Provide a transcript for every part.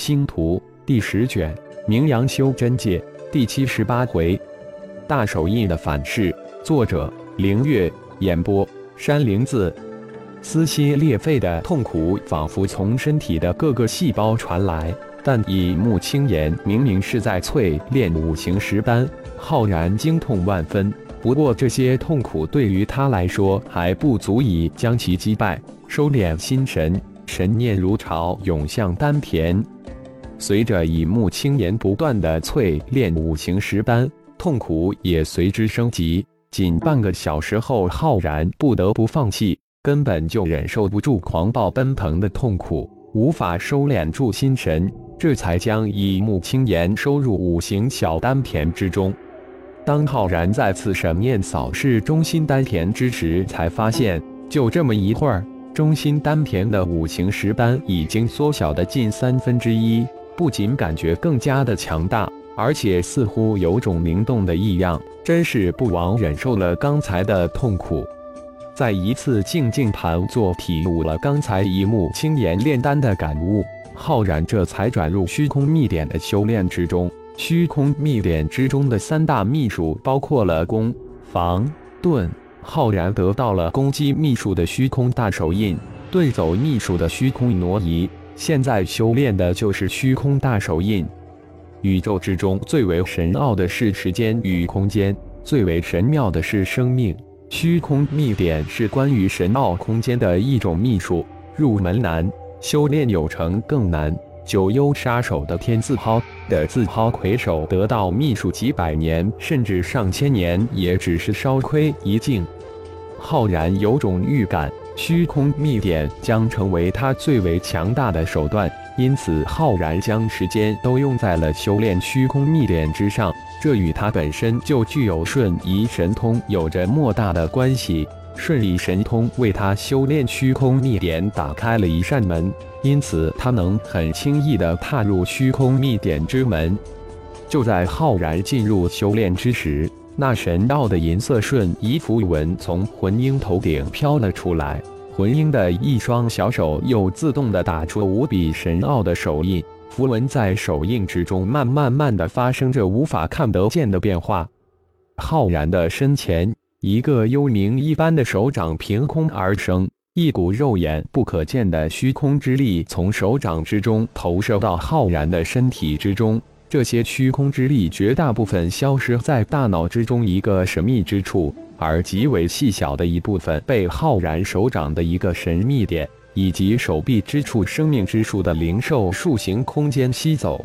星图第十卷，名扬修真界第七十八回，大手印的反噬。作者：凌月，演播：山灵子。撕心裂肺的痛苦仿佛从身体的各个细胞传来，但以目青言明明是在淬炼五行石丹，浩然惊痛万分。不过这些痛苦对于他来说还不足以将其击败。收敛心神，神念如潮涌向丹田。随着以木青言不断的淬炼五行石丹，痛苦也随之升级。仅半个小时后，浩然不得不放弃，根本就忍受不住狂暴奔腾的痛苦，无法收敛住心神，这才将以木青言收入五行小丹田之中。当浩然再次神念扫视中心丹田之时，才发现，就这么一会儿，中心丹田的五行石丹已经缩小的近三分之一。不仅感觉更加的强大，而且似乎有种灵动的异样，真是不枉忍受了刚才的痛苦。再一次静静盘坐，体悟了刚才一幕青岩炼丹的感悟，浩然这才转入虚空秘典的修炼之中。虚空秘典之中的三大秘术包括了攻、防、遁。浩然得到了攻击秘术的虚空大手印，遁走秘术的虚空挪移。现在修炼的就是虚空大手印。宇宙之中最为神奥的是时间与空间，最为神妙的是生命。虚空秘典是关于神奥空间的一种秘术，入门难，修炼有成更难。九幽杀手的天字抛的字抛魁首得到秘术几百年甚至上千年，也只是稍窥一境。浩然有种预感。虚空秘典将成为他最为强大的手段，因此浩然将时间都用在了修炼虚空秘典之上。这与他本身就具有瞬移神通有着莫大的关系。瞬移神通为他修炼虚空秘典打开了一扇门，因此他能很轻易地踏入虚空秘典之门。就在浩然进入修炼之时。那神奥的银色瞬移符文从魂婴头顶飘了出来，魂婴的一双小手又自动的打出无比神奥的手印，符文在手印之中慢慢慢的发生着无法看得见的变化。浩然的身前，一个幽冥一般的手掌凭空而生，一股肉眼不可见的虚空之力从手掌之中投射到浩然的身体之中。这些虚空之力绝大部分消失在大脑之中一个神秘之处，而极为细小的一部分被浩然手掌的一个神秘点以及手臂之处生命之树的灵兽树形空间吸走。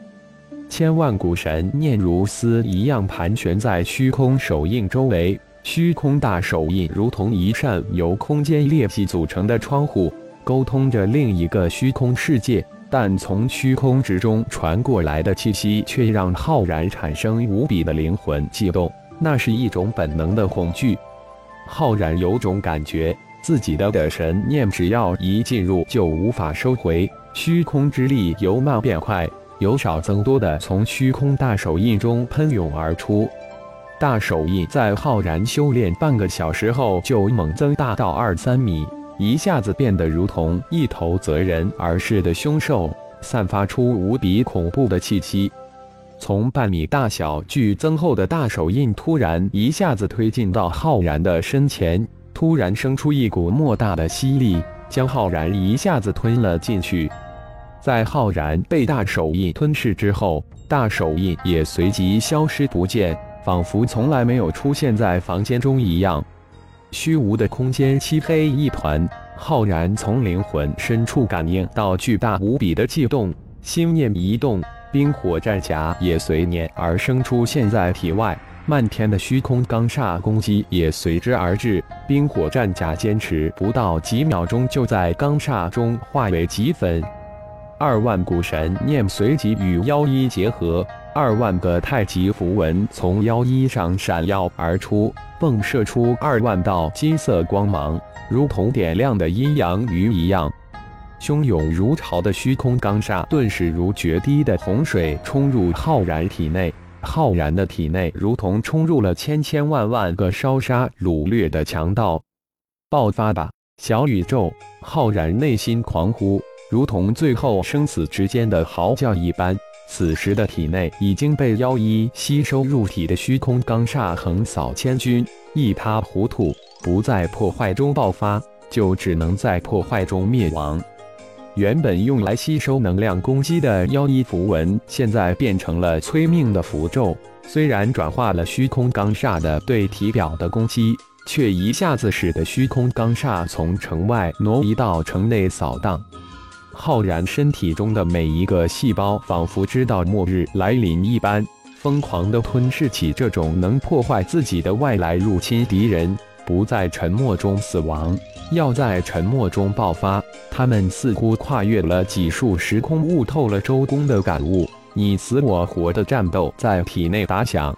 千万股神念如丝一样盘旋在虚空手印周围，虚空大手印如同一扇由空间裂隙组成的窗户，沟通着另一个虚空世界。但从虚空之中传过来的气息，却让浩然产生无比的灵魂悸动。那是一种本能的恐惧。浩然有种感觉，自己的的神念只要一进入，就无法收回。虚空之力由慢变快，由少增多的从虚空大手印中喷涌而出。大手印在浩然修炼半个小时后，就猛增大到二三米。一下子变得如同一头择人而噬的凶兽，散发出无比恐怖的气息。从半米大小剧增后的大手印突然一下子推进到浩然的身前，突然生出一股莫大的吸力，将浩然一下子吞了进去。在浩然被大手印吞噬之后，大手印也随即消失不见，仿佛从来没有出现在房间中一样。虚无的空间，漆黑一团。浩然从灵魂深处感应到巨大无比的悸动，心念一动，冰火战甲也随念而生出现在体外。漫天的虚空钢煞攻击也随之而至，冰火战甲坚持不到几秒钟，就在钢煞中化为齑粉。二万古神念随即与妖一结合。二万个太极符文从腰衣上闪耀而出，迸射出二万道金色光芒，如同点亮的阴阳鱼一样，汹涌如潮的虚空钢煞顿时如决堤的洪水冲入浩然体内。浩然的体内如同冲入了千千万万个烧杀掳掠的强盗。爆发吧，小宇宙！浩然内心狂呼。如同最后生死之间的嚎叫一般。此时的体内已经被妖衣吸收入体的虚空罡煞横扫千军，一塌糊涂，不在破坏中爆发，就只能在破坏中灭亡。原本用来吸收能量攻击的妖衣符文，现在变成了催命的符咒。虽然转化了虚空罡煞的对体表的攻击，却一下子使得虚空罡煞从城外挪移到城内扫荡。浩然身体中的每一个细胞，仿佛知道末日来临一般，疯狂地吞噬起这种能破坏自己的外来入侵敌人。不在沉默中死亡，要在沉默中爆发。他们似乎跨越了几数时空，悟透了周公的感悟。你死我活的战斗在体内打响，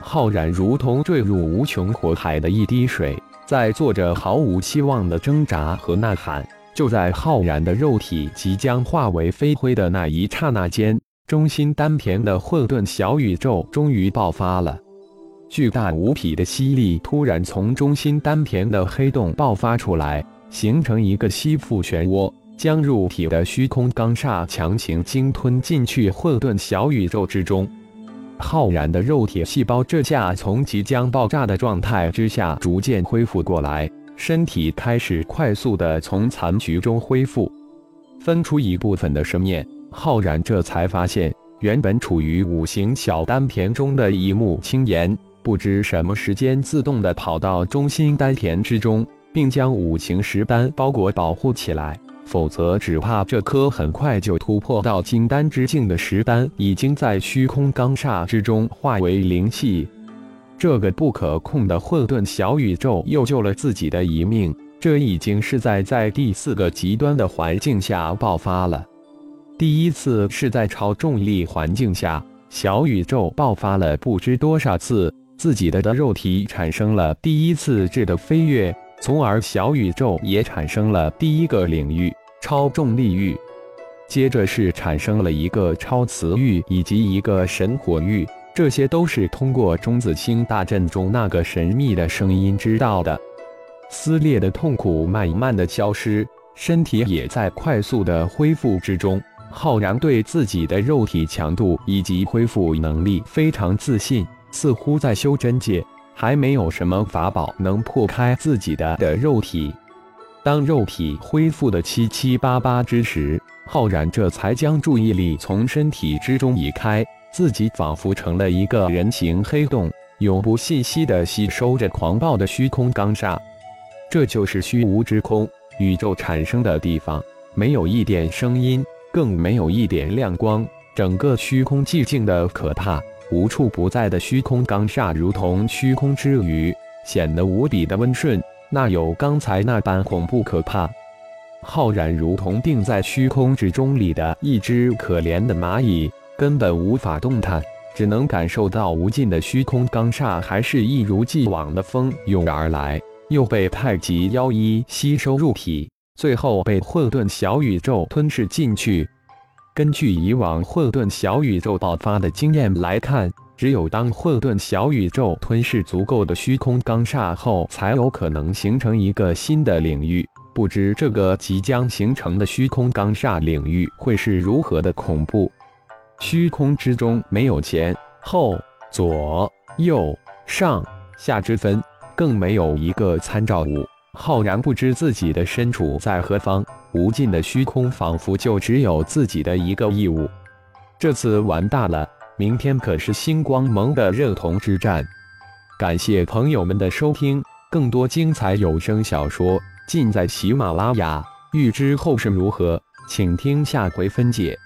浩然如同坠入无穷火海的一滴水，在做着毫无希望的挣扎和呐喊。就在浩然的肉体即将化为飞灰的那一刹那间，中心丹田的混沌小宇宙终于爆发了。巨大无匹的吸力突然从中心丹田的黑洞爆发出来，形成一个吸附漩涡，将入体的虚空钢煞强行鲸吞进去混沌小宇宙之中。浩然的肉体细胞这下从即将爆炸的状态之下逐渐恢复过来，身体开始快速的从残局中恢复，分出一部分的生面。浩然这才发现，原本处于五行小丹田中的一目青岩。不知什么时间，自动的跑到中心丹田之中，并将五行石丹包裹保护起来。否则，只怕这颗很快就突破到金丹之境的石丹，已经在虚空罡煞之中化为灵气。这个不可控的混沌小宇宙又救了自己的一命。这已经是在在第四个极端的环境下爆发了。第一次是在超重力环境下，小宇宙爆发了不知多少次。自己的的肉体产生了第一次质的飞跃，从而小宇宙也产生了第一个领域超重力域，接着是产生了一个超磁域以及一个神火域，这些都是通过中子星大阵中那个神秘的声音知道的。撕裂的痛苦慢慢的消失，身体也在快速的恢复之中。浩然对自己的肉体强度以及恢复能力非常自信。似乎在修真界还没有什么法宝能破开自己的的肉体。当肉体恢复的七七八八之时，浩然这才将注意力从身体之中移开，自己仿佛成了一个人形黑洞，永不信息的吸收着狂暴的虚空罡煞。这就是虚无之空，宇宙产生的地方，没有一点声音，更没有一点亮光，整个虚空寂静的可怕。无处不在的虚空罡煞，如同虚空之鱼，显得无比的温顺，哪有刚才那般恐怖可怕？浩然如同定在虚空之中里的一只可怜的蚂蚁，根本无法动弹，只能感受到无尽的虚空罡煞，还是一如既往的蜂拥而来，又被太极妖衣吸收入体，最后被混沌小宇宙吞噬进去。根据以往混沌小宇宙爆发的经验来看，只有当混沌小宇宙吞噬足够的虚空罡煞后，才有可能形成一个新的领域。不知这个即将形成的虚空罡煞领域会是如何的恐怖？虚空之中没有前后、左右、上下之分，更没有一个参照物。浩然不知自己的身处在何方。无尽的虚空，仿佛就只有自己的一个义务。这次完大了，明天可是星光盟的热铜之战。感谢朋友们的收听，更多精彩有声小说尽在喜马拉雅。欲知后事如何，请听下回分解。